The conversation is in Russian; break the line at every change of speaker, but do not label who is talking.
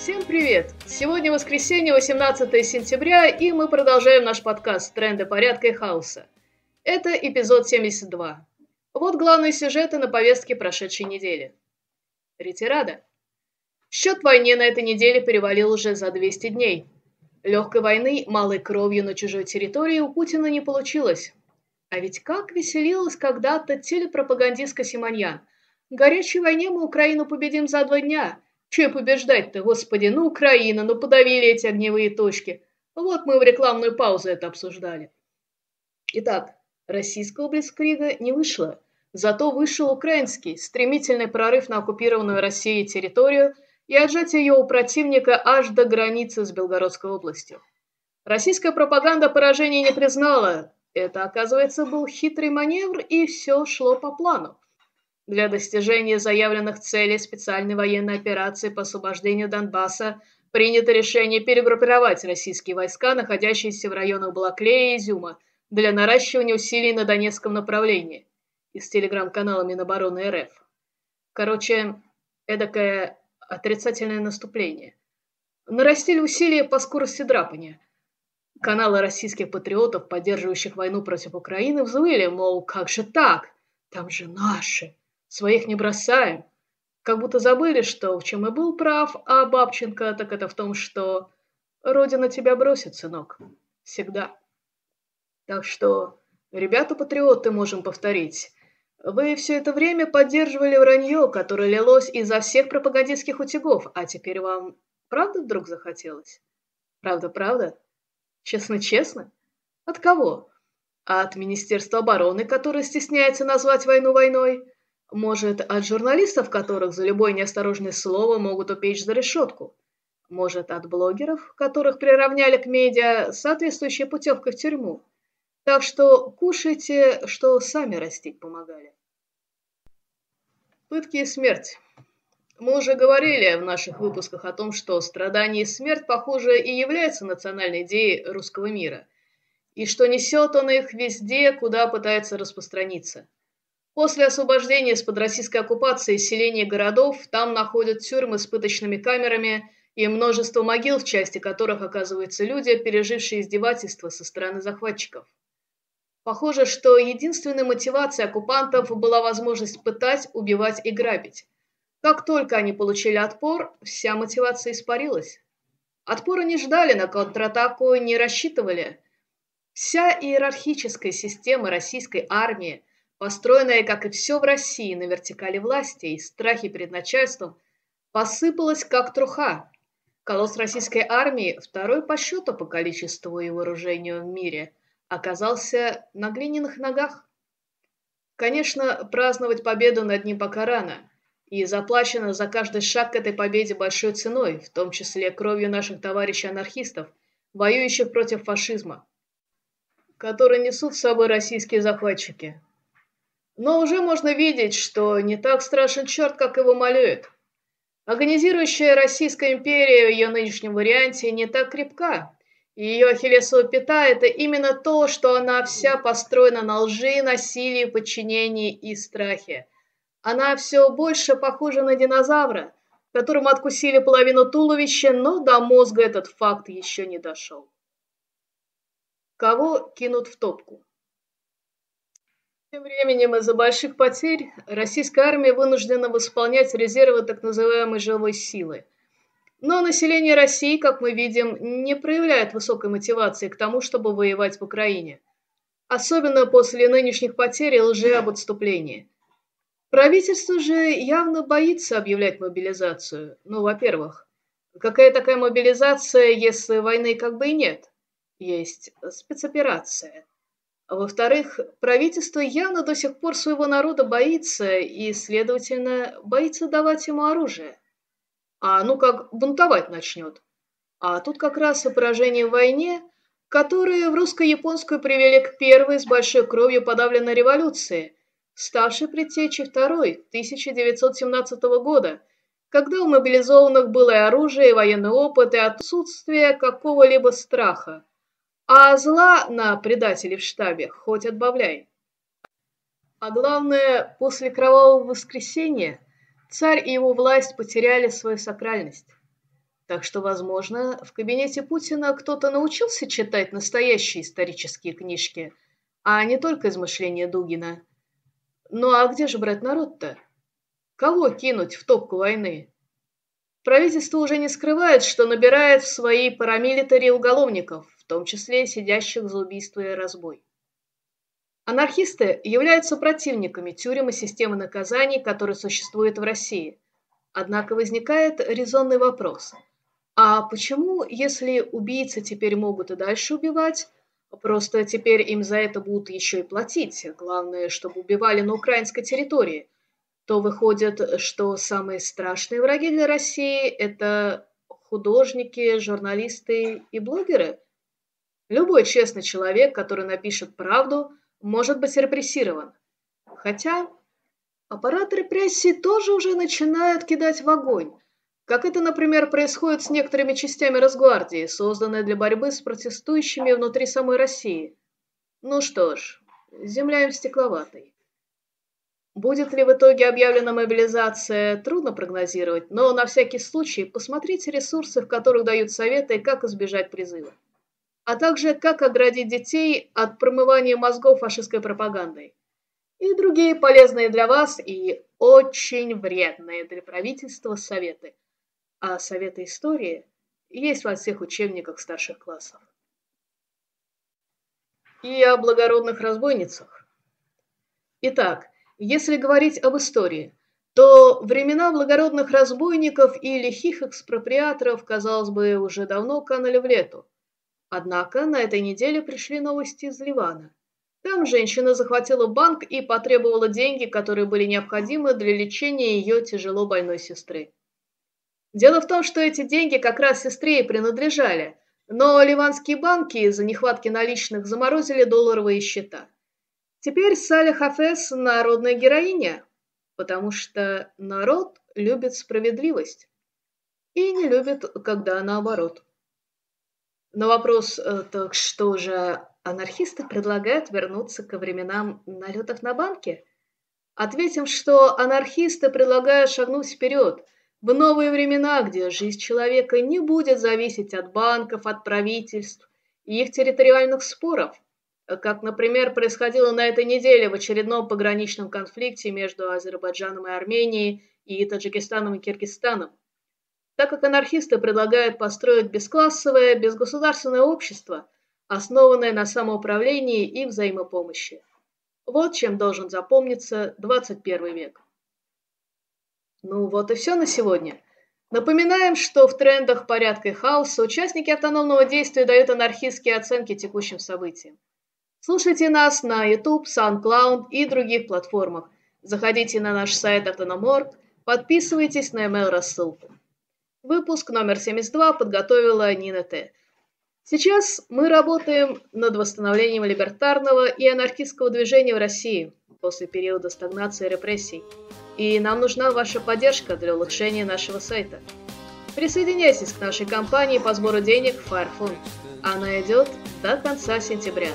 Всем привет! Сегодня воскресенье, 18 сентября, и мы продолжаем наш подкаст «Тренды порядка и хаоса». Это эпизод 72. Вот главные сюжеты на повестке прошедшей недели. Ретирада. Счет войне на этой неделе перевалил уже за 200 дней. Легкой войны, малой кровью на чужой территории у Путина не получилось. А ведь как веселилась когда-то телепропагандистка Симоньян. В горячей войне мы Украину победим за два дня – Че побеждать-то, господи, ну Украина, ну подавили эти огневые точки. Вот мы в рекламную паузу это обсуждали. Итак, российского Блицкрига не вышло. Зато вышел украинский, стремительный прорыв на оккупированную Россией территорию и отжатие ее у противника аж до границы с Белгородской областью. Российская пропаганда поражения не признала. Это, оказывается, был хитрый маневр, и все шло по плану. Для достижения заявленных целей специальной военной операции по освобождению Донбасса принято решение перегруппировать российские войска, находящиеся в районах Балаклея и Изюма, для наращивания усилий на Донецком направлении из телеграм-канала Минобороны РФ. Короче, эдакое отрицательное наступление. Нарастили усилия по скорости драпания. Каналы российских патриотов, поддерживающих войну против Украины, взвыли, мол, как же так? Там же наши. Своих не бросаем. Как будто забыли, что в чем и был прав, а Бабченко так это в том, что Родина тебя бросит, сынок. Всегда. Так что, ребята-патриоты, можем повторить. Вы все это время поддерживали вранье, которое лилось изо всех пропагандистских утюгов, а теперь вам правда вдруг захотелось? Правда-правда? Честно-честно? От кого? От Министерства обороны, которое стесняется назвать войну войной? Может, от журналистов, которых за любое неосторожное слово могут упечь за решетку? Может, от блогеров, которых приравняли к медиа соответствующей путевкой в тюрьму? Так что кушайте, что сами растить помогали. Пытки и смерть. Мы уже говорили в наших выпусках о том, что страдание и смерть, похоже, и являются национальной идеей русского мира, и что несет он их везде, куда пытается распространиться – После освобождения из-под российской оккупации селений городов там находят тюрьмы с пыточными камерами и множество могил, в части которых оказываются люди, пережившие издевательства со стороны захватчиков. Похоже, что единственной мотивацией оккупантов была возможность пытать, убивать и грабить. Как только они получили отпор, вся мотивация испарилась. Отпора не ждали, на контратаку не рассчитывали. Вся иерархическая система российской армии – построенная, как и все в России, на вертикали власти и страхе перед начальством, посыпалась как труха. Колосс российской армии, второй по счету по количеству и вооружению в мире, оказался на глиняных ногах. Конечно, праздновать победу над ним пока рано, и заплачено за каждый шаг к этой победе большой ценой, в том числе кровью наших товарищей-анархистов, воюющих против фашизма, которые несут с собой российские захватчики. Но уже можно видеть, что не так страшен черт, как его малюют. Организирующая Российская империя в ее нынешнем варианте не так крепка. И ее ахиллесова пята – это именно то, что она вся построена на лжи, насилии, подчинении и страхе. Она все больше похожа на динозавра, которому откусили половину туловища, но до мозга этот факт еще не дошел. Кого кинут в топку? Тем временем из-за больших потерь российская армия вынуждена восполнять резервы так называемой живой силы. Но население России, как мы видим, не проявляет высокой мотивации к тому, чтобы воевать в Украине. Особенно после нынешних потерь и лжи об отступлении. Правительство же явно боится объявлять мобилизацию. Ну, во-первых, какая такая мобилизация, если войны как бы и нет? Есть спецоперация. А во-вторых, правительство явно до сих пор своего народа боится и, следовательно, боится давать ему оружие. А ну как бунтовать начнет. А тут как раз и поражение в войне, которые в русско-японскую привели к первой с большой кровью подавленной революции, ставшей предтечей второй, 1917 года, когда у мобилизованных было и оружие, и военный опыт, и отсутствие какого-либо страха. А зла на предателей в штабе хоть отбавляй. А главное, после кровавого воскресенья царь и его власть потеряли свою сакральность. Так что, возможно, в кабинете Путина кто-то научился читать настоящие исторические книжки, а не только измышления Дугина. Ну а где же брать народ-то? Кого кинуть в топку войны? Правительство уже не скрывает, что набирает в свои парамилитари уголовников, том числе сидящих за убийство и разбой. Анархисты являются противниками тюрем и системы наказаний, которые существуют в России. Однако возникает резонный вопрос. А почему, если убийцы теперь могут и дальше убивать, просто теперь им за это будут еще и платить, главное, чтобы убивали на украинской территории – то выходит, что самые страшные враги для России – это художники, журналисты и блогеры? Любой честный человек, который напишет правду, может быть репрессирован. Хотя аппарат репрессий тоже уже начинает кидать в огонь, как это, например, происходит с некоторыми частями Росгвардии, созданной для борьбы с протестующими внутри самой России. Ну что ж, земля им стекловатой. Будет ли в итоге объявлена мобилизация, трудно прогнозировать, но на всякий случай посмотрите ресурсы, в которых дают советы, как избежать призыва. А также, как оградить детей от промывания мозгов фашистской пропагандой. И другие полезные для вас и очень вредные для правительства советы. А советы истории есть во всех учебниках старших классов. И о благородных разбойницах. Итак, если говорить об истории, то времена благородных разбойников и лихих экспроприаторов, казалось бы, уже давно канули в лету. Однако на этой неделе пришли новости из Ливана. Там женщина захватила банк и потребовала деньги, которые были необходимы для лечения ее тяжело больной сестры. Дело в том, что эти деньги как раз сестре и принадлежали, но ливанские банки из-за нехватки наличных заморозили долларовые счета. Теперь Саля Хафес – народная героиня, потому что народ любит справедливость и не любит, когда наоборот. На вопрос, э, так что же, анархисты предлагают вернуться ко временам налетов на банки? Ответим, что анархисты предлагают шагнуть вперед, в новые времена, где жизнь человека не будет зависеть от банков, от правительств и их территориальных споров – как, например, происходило на этой неделе в очередном пограничном конфликте между Азербайджаном и Арменией и Таджикистаном и Киргизстаном. Так как анархисты предлагают построить бесклассовое, безгосударственное общество, основанное на самоуправлении и взаимопомощи. Вот чем должен запомниться 21 век. Ну вот и все на сегодня. Напоминаем, что в трендах порядка и хаоса участники автономного действия дают анархистские оценки текущим событиям. Слушайте нас на YouTube, SoundCloud и других платформах. Заходите на наш сайт Автономорг, подписывайтесь на email-рассылку. Выпуск номер 72 подготовила Нина Т. Сейчас мы работаем над восстановлением либертарного и анархистского движения в России после периода стагнации и репрессий. И нам нужна ваша поддержка для улучшения нашего сайта. Присоединяйтесь к нашей кампании по сбору денег в Firephone. Она идет до конца сентября.